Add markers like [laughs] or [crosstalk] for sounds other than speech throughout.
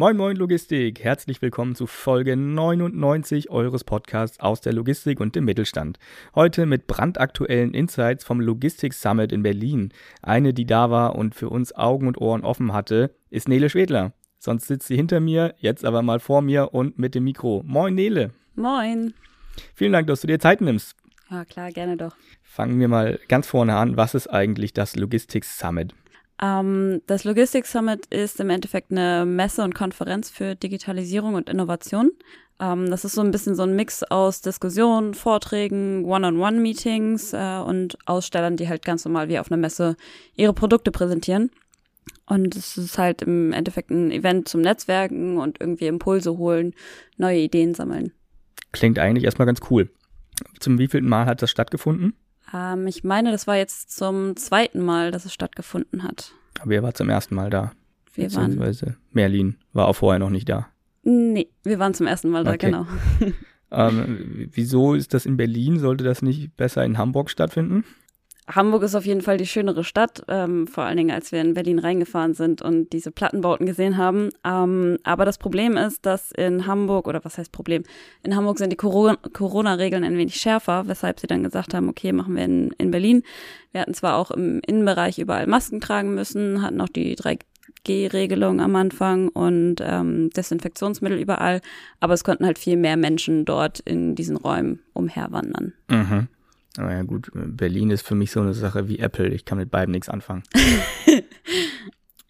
Moin Moin Logistik, herzlich willkommen zu Folge 99 eures Podcasts aus der Logistik und dem Mittelstand. Heute mit brandaktuellen Insights vom Logistik Summit in Berlin. Eine, die da war und für uns Augen und Ohren offen hatte, ist Nele Schwedler. Sonst sitzt sie hinter mir, jetzt aber mal vor mir und mit dem Mikro. Moin Nele. Moin. Vielen Dank, dass du dir Zeit nimmst. Ja, klar, gerne doch. Fangen wir mal ganz vorne an. Was ist eigentlich das Logistik Summit? Ähm, das Logistics Summit ist im Endeffekt eine Messe und Konferenz für Digitalisierung und Innovation. Ähm, das ist so ein bisschen so ein Mix aus Diskussionen, Vorträgen, One-on-One-Meetings äh, und Ausstellern, die halt ganz normal wie auf einer Messe ihre Produkte präsentieren. Und es ist halt im Endeffekt ein Event zum Netzwerken und irgendwie Impulse holen, neue Ideen sammeln. Klingt eigentlich erstmal ganz cool. Zum wievielten Mal hat das stattgefunden? Ähm, ich meine, das war jetzt zum zweiten Mal, dass es stattgefunden hat. Aber wer war zum ersten Mal da? Wir waren. Merlin war auch vorher noch nicht da. Nee, wir waren zum ersten Mal da, Okay. genau. [laughs] Ähm, wieso ist das in Berlin? Sollte das nicht besser in Hamburg stattfinden? Hamburg ist auf jeden Fall die schönere Stadt, ähm, vor allen Dingen, als wir in Berlin reingefahren sind und diese Plattenbauten gesehen haben. Ähm, aber das Problem ist, dass in Hamburg, oder was heißt Problem? In Hamburg sind die Coro- Corona-Regeln ein wenig schärfer, weshalb sie dann gesagt haben, okay, machen wir in, in Berlin. Wir hatten zwar auch im Innenbereich überall Masken tragen müssen, hatten auch die 3G-Regelung am Anfang und ähm, Desinfektionsmittel überall, aber es konnten halt viel mehr Menschen dort in diesen Räumen umherwandern. Mhm. Aber ja gut, Berlin ist für mich so eine Sache wie Apple. Ich kann mit beidem nichts anfangen. [laughs]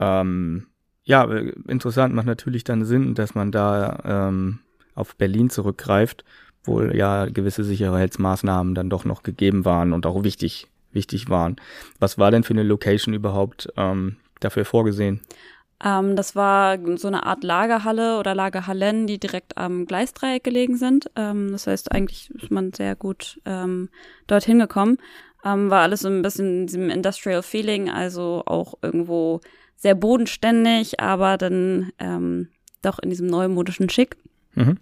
ähm, ja, äh, interessant, macht natürlich dann Sinn, dass man da ähm, auf Berlin zurückgreift, wo ja gewisse Sicherheitsmaßnahmen dann doch noch gegeben waren und auch wichtig, wichtig waren. Was war denn für eine Location überhaupt ähm, dafür vorgesehen? Ähm, das war so eine Art Lagerhalle oder Lagerhallen, die direkt am Gleisdreieck gelegen sind. Ähm, das heißt, eigentlich ist man sehr gut ähm, dorthin gekommen. Ähm, war alles so ein bisschen in diesem Industrial Feeling, also auch irgendwo sehr bodenständig, aber dann ähm, doch in diesem neumodischen Schick. Mhm.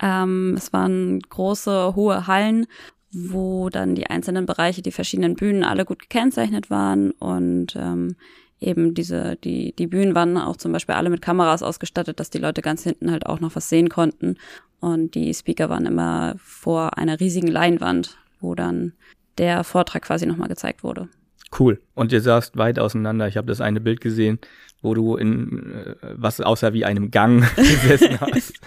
Ähm, es waren große, hohe Hallen, wo dann die einzelnen Bereiche, die verschiedenen Bühnen alle gut gekennzeichnet waren und ähm, eben diese, die, die Bühnen waren auch zum Beispiel alle mit Kameras ausgestattet, dass die Leute ganz hinten halt auch noch was sehen konnten. Und die Speaker waren immer vor einer riesigen Leinwand, wo dann der Vortrag quasi nochmal gezeigt wurde. Cool. Und ihr saßt weit auseinander. Ich habe das eine Bild gesehen, wo du in äh, was aussah wie einem Gang [laughs] gesessen hast. [laughs]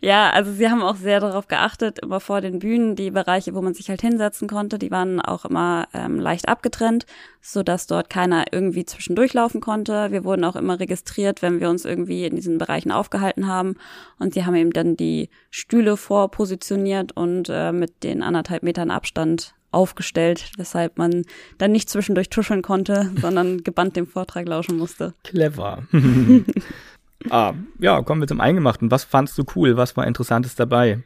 Ja, also sie haben auch sehr darauf geachtet, immer vor den Bühnen, die Bereiche, wo man sich halt hinsetzen konnte, die waren auch immer ähm, leicht abgetrennt, so dass dort keiner irgendwie zwischendurch laufen konnte. Wir wurden auch immer registriert, wenn wir uns irgendwie in diesen Bereichen aufgehalten haben. Und sie haben eben dann die Stühle vorpositioniert und äh, mit den anderthalb Metern Abstand aufgestellt, weshalb man dann nicht zwischendurch tuscheln konnte, [laughs] sondern gebannt dem Vortrag lauschen musste. Clever. [laughs] ah, ja, kommen wir zum Eingemachten. Was fandst du cool? Was war Interessantes dabei?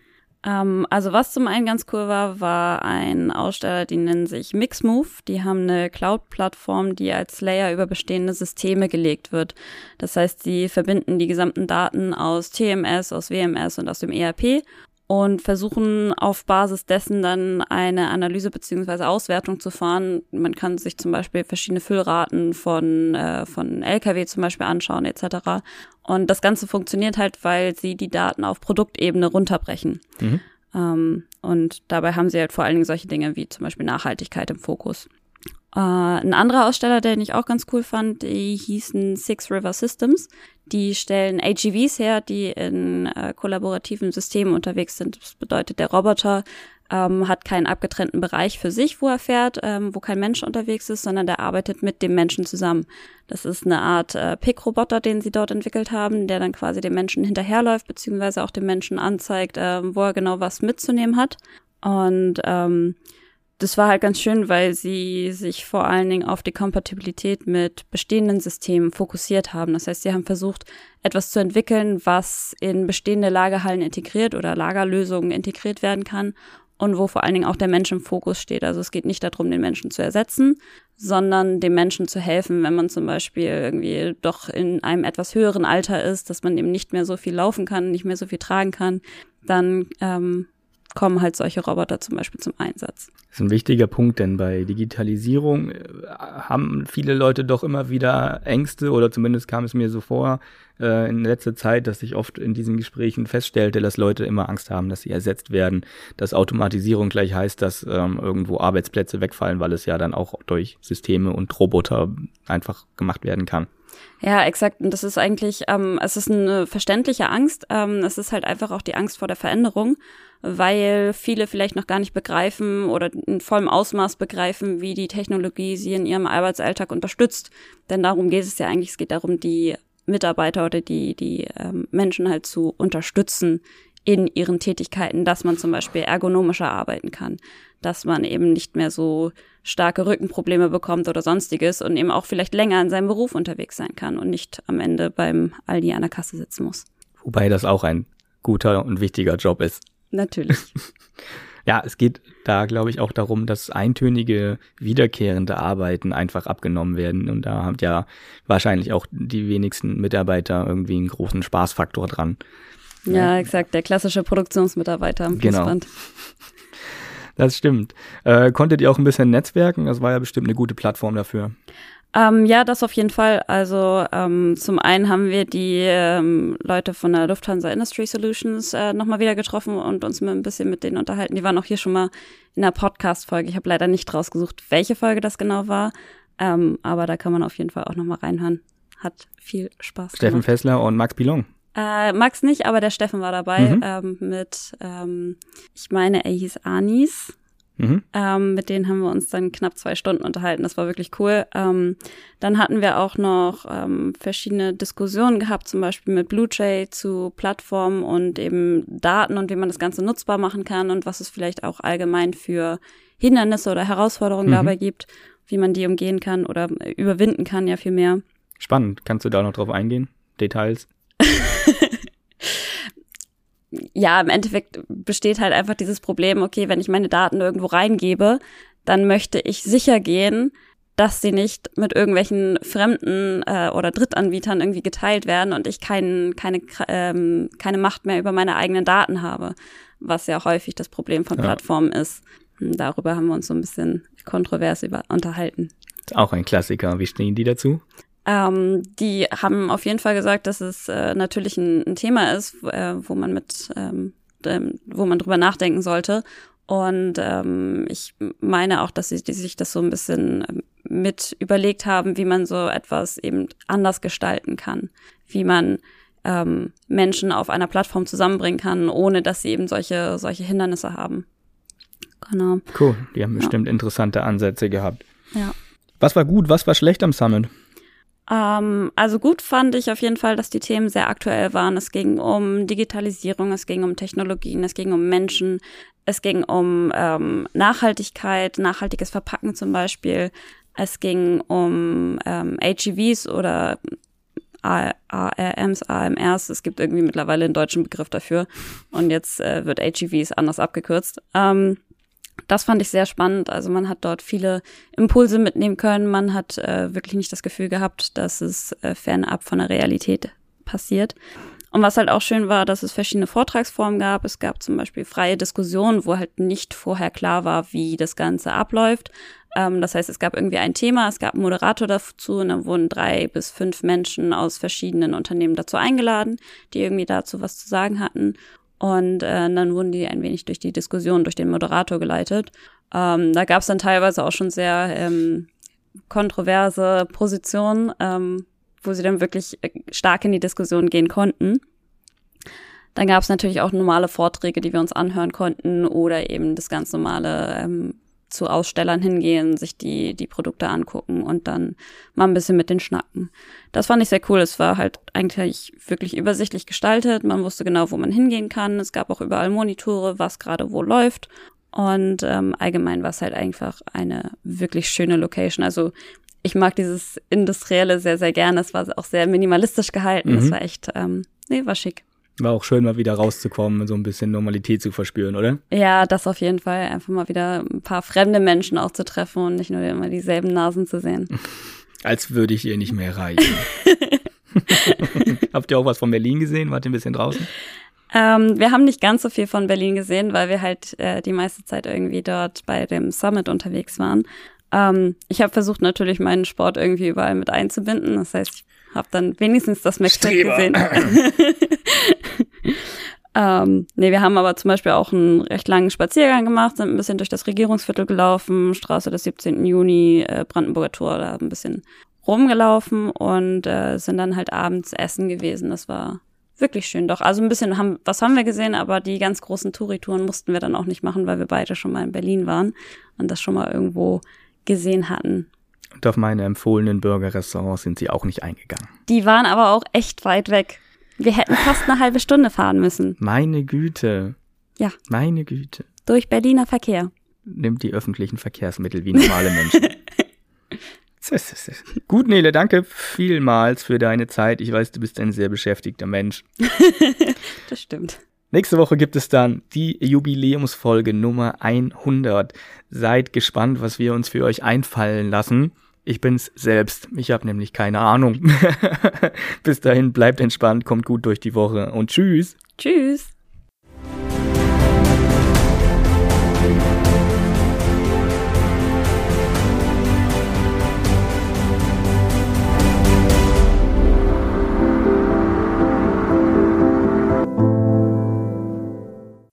Ähm, also was zum einen ganz cool war, war ein Aussteller, die nennen sich Mixmove. Die haben eine Cloud-Plattform, die als Layer über bestehende Systeme gelegt wird. Das heißt, sie verbinden die gesamten Daten aus TMS, aus WMS und aus dem ERP und versuchen auf Basis dessen dann eine Analyse beziehungsweise Auswertung zu fahren. Man kann sich zum Beispiel verschiedene Füllraten von, äh, von LKW zum Beispiel anschauen etc. Und das Ganze funktioniert halt, weil sie die Daten auf Produktebene runterbrechen. Mhm. Ähm, und dabei haben sie halt vor allen Dingen solche Dinge wie zum Beispiel Nachhaltigkeit im Fokus. Äh, ein anderer Aussteller, den ich auch ganz cool fand, die hießen Six River Systems. Die stellen AGVs her, die in äh, kollaborativen Systemen unterwegs sind. Das bedeutet, der Roboter ähm, hat keinen abgetrennten Bereich für sich, wo er fährt, ähm, wo kein Mensch unterwegs ist, sondern der arbeitet mit dem Menschen zusammen. Das ist eine Art äh, Pick-Roboter, den sie dort entwickelt haben, der dann quasi dem Menschen hinterherläuft, beziehungsweise auch dem Menschen anzeigt, äh, wo er genau was mitzunehmen hat. Und ähm, das war halt ganz schön, weil sie sich vor allen Dingen auf die Kompatibilität mit bestehenden Systemen fokussiert haben. Das heißt, sie haben versucht, etwas zu entwickeln, was in bestehende Lagerhallen integriert oder Lagerlösungen integriert werden kann und wo vor allen Dingen auch der Mensch im Fokus steht. Also es geht nicht darum, den Menschen zu ersetzen, sondern dem Menschen zu helfen, wenn man zum Beispiel irgendwie doch in einem etwas höheren Alter ist, dass man eben nicht mehr so viel laufen kann, nicht mehr so viel tragen kann, dann ähm, kommen halt solche Roboter zum Beispiel zum Einsatz. Das ist ein wichtiger Punkt, denn bei Digitalisierung äh, haben viele Leute doch immer wieder Ängste oder zumindest kam es mir so vor äh, in letzter Zeit, dass ich oft in diesen Gesprächen feststellte, dass Leute immer Angst haben, dass sie ersetzt werden, dass Automatisierung gleich heißt, dass ähm, irgendwo Arbeitsplätze wegfallen, weil es ja dann auch durch Systeme und Roboter einfach gemacht werden kann. Ja, exakt. Und das ist eigentlich, ähm, es ist eine verständliche Angst. Ähm, es ist halt einfach auch die Angst vor der Veränderung, weil viele vielleicht noch gar nicht begreifen oder in vollem Ausmaß begreifen, wie die Technologie sie in ihrem Arbeitsalltag unterstützt. Denn darum geht es ja eigentlich. Es geht darum, die Mitarbeiter oder die, die ähm, Menschen halt zu unterstützen in ihren Tätigkeiten, dass man zum Beispiel ergonomischer arbeiten kann, dass man eben nicht mehr so starke Rückenprobleme bekommt oder sonstiges und eben auch vielleicht länger in seinem Beruf unterwegs sein kann und nicht am Ende beim Aldi an der Kasse sitzen muss. Wobei das auch ein guter und wichtiger Job ist. Natürlich. [laughs] ja, es geht da, glaube ich, auch darum, dass eintönige, wiederkehrende Arbeiten einfach abgenommen werden. Und da haben ja wahrscheinlich auch die wenigsten Mitarbeiter irgendwie einen großen Spaßfaktor dran. Ja, ja. exakt. Der klassische Produktionsmitarbeiter am genau. Fließband. Genau. Das stimmt. Äh, konntet ihr auch ein bisschen netzwerken? Das war ja bestimmt eine gute Plattform dafür. Ähm, ja, das auf jeden Fall. Also ähm, zum einen haben wir die ähm, Leute von der Lufthansa Industry Solutions äh, nochmal wieder getroffen und uns ein bisschen mit denen unterhalten. Die waren auch hier schon mal in der Podcast-Folge. Ich habe leider nicht rausgesucht, welche Folge das genau war. Ähm, aber da kann man auf jeden Fall auch nochmal reinhören. Hat viel Spaß Steffen gemacht. Fessler und Max Pilon. Äh, Max nicht, aber der Steffen war dabei mhm. ähm, mit, ähm, ich meine, er hieß Anis. Mhm. Ähm, mit denen haben wir uns dann knapp zwei Stunden unterhalten. Das war wirklich cool. Ähm, dann hatten wir auch noch ähm, verschiedene Diskussionen gehabt, zum Beispiel mit BlueJay zu Plattformen und eben Daten und wie man das Ganze nutzbar machen kann und was es vielleicht auch allgemein für Hindernisse oder Herausforderungen mhm. dabei gibt, wie man die umgehen kann oder überwinden kann, ja viel mehr. Spannend. Kannst du da noch drauf eingehen? Details? [laughs] ja, im Endeffekt besteht halt einfach dieses Problem, okay, wenn ich meine Daten irgendwo reingebe, dann möchte ich sicher gehen, dass sie nicht mit irgendwelchen fremden äh, oder Drittanbietern irgendwie geteilt werden und ich kein, keine, ähm, keine Macht mehr über meine eigenen Daten habe, was ja häufig das Problem von ja. Plattformen ist. Hm, darüber haben wir uns so ein bisschen kontrovers über unterhalten. Auch ein Klassiker. Wie stehen die dazu? Ähm, die haben auf jeden Fall gesagt, dass es äh, natürlich ein, ein, Thema ist, äh, wo man mit, ähm, wo man drüber nachdenken sollte. Und ähm, ich meine auch, dass sie die sich das so ein bisschen ähm, mit überlegt haben, wie man so etwas eben anders gestalten kann, wie man ähm, Menschen auf einer Plattform zusammenbringen kann, ohne dass sie eben solche solche Hindernisse haben. Genau. Cool, die haben bestimmt ja. interessante Ansätze gehabt. Ja. Was war gut, was war schlecht am Summit? Ähm, also gut fand ich auf jeden Fall, dass die Themen sehr aktuell waren. Es ging um Digitalisierung, es ging um Technologien, es ging um Menschen, es ging um ähm, Nachhaltigkeit, nachhaltiges Verpacken zum Beispiel. Es ging um ähm, HEVs oder ARMs, AMRs. Es gibt irgendwie mittlerweile einen deutschen Begriff dafür. Und jetzt äh, wird HEVs anders abgekürzt. Ähm, das fand ich sehr spannend. Also man hat dort viele Impulse mitnehmen können. Man hat äh, wirklich nicht das Gefühl gehabt, dass es äh, fernab von der Realität passiert. Und was halt auch schön war, dass es verschiedene Vortragsformen gab. Es gab zum Beispiel freie Diskussionen, wo halt nicht vorher klar war, wie das Ganze abläuft. Ähm, das heißt, es gab irgendwie ein Thema, es gab einen Moderator dazu und dann wurden drei bis fünf Menschen aus verschiedenen Unternehmen dazu eingeladen, die irgendwie dazu was zu sagen hatten. Und äh, dann wurden die ein wenig durch die Diskussion, durch den Moderator geleitet. Ähm, da gab es dann teilweise auch schon sehr ähm, kontroverse Positionen, ähm, wo sie dann wirklich äh, stark in die Diskussion gehen konnten. Dann gab es natürlich auch normale Vorträge, die wir uns anhören konnten oder eben das ganz normale ähm, zu Ausstellern hingehen, sich die, die Produkte angucken und dann mal ein bisschen mit den schnacken. Das fand ich sehr cool. Es war halt eigentlich wirklich übersichtlich gestaltet. Man wusste genau, wo man hingehen kann. Es gab auch überall Monitore, was gerade wo läuft. Und ähm, allgemein war es halt einfach eine wirklich schöne Location. Also ich mag dieses Industrielle sehr, sehr gerne. Es war auch sehr minimalistisch gehalten. Es mhm. war echt, ähm, nee, war schick. War auch schön, mal wieder rauszukommen, so ein bisschen Normalität zu verspüren, oder? Ja, das auf jeden Fall. Einfach mal wieder ein paar fremde Menschen auch zu treffen und nicht nur immer dieselben Nasen zu sehen. [laughs] Als würde ich ihr nicht mehr reichen. [laughs] Habt ihr auch was von Berlin gesehen? Wart ihr ein bisschen draußen? Ähm, wir haben nicht ganz so viel von Berlin gesehen, weil wir halt äh, die meiste Zeit irgendwie dort bei dem Summit unterwegs waren. Ähm, ich habe versucht natürlich meinen Sport irgendwie überall mit einzubinden. Das heißt, ich habe dann wenigstens das Max gesehen. [laughs] ähm, nee, wir haben aber zum Beispiel auch einen recht langen Spaziergang gemacht, sind ein bisschen durch das Regierungsviertel gelaufen, Straße des 17. Juni, äh, Brandenburger Tor, da ein bisschen rumgelaufen und äh, sind dann halt abends essen gewesen. Das war wirklich schön. Doch, also ein bisschen haben, was haben wir gesehen, aber die ganz großen Touritouren mussten wir dann auch nicht machen, weil wir beide schon mal in Berlin waren und das schon mal irgendwo gesehen hatten. Und auf meine empfohlenen Burger-Restaurants sind sie auch nicht eingegangen. Die waren aber auch echt weit weg. Wir hätten fast eine halbe Stunde fahren müssen. Meine Güte. Ja. Meine Güte. Durch Berliner Verkehr. Nimmt die öffentlichen Verkehrsmittel wie normale Menschen. [laughs] Gut, Nele, danke vielmals für deine Zeit. Ich weiß, du bist ein sehr beschäftigter Mensch. [laughs] das stimmt. Nächste Woche gibt es dann die Jubiläumsfolge Nummer 100. Seid gespannt, was wir uns für euch einfallen lassen. Ich bin's selbst. Ich habe nämlich keine Ahnung. [laughs] Bis dahin bleibt entspannt, kommt gut durch die Woche und tschüss. Tschüss.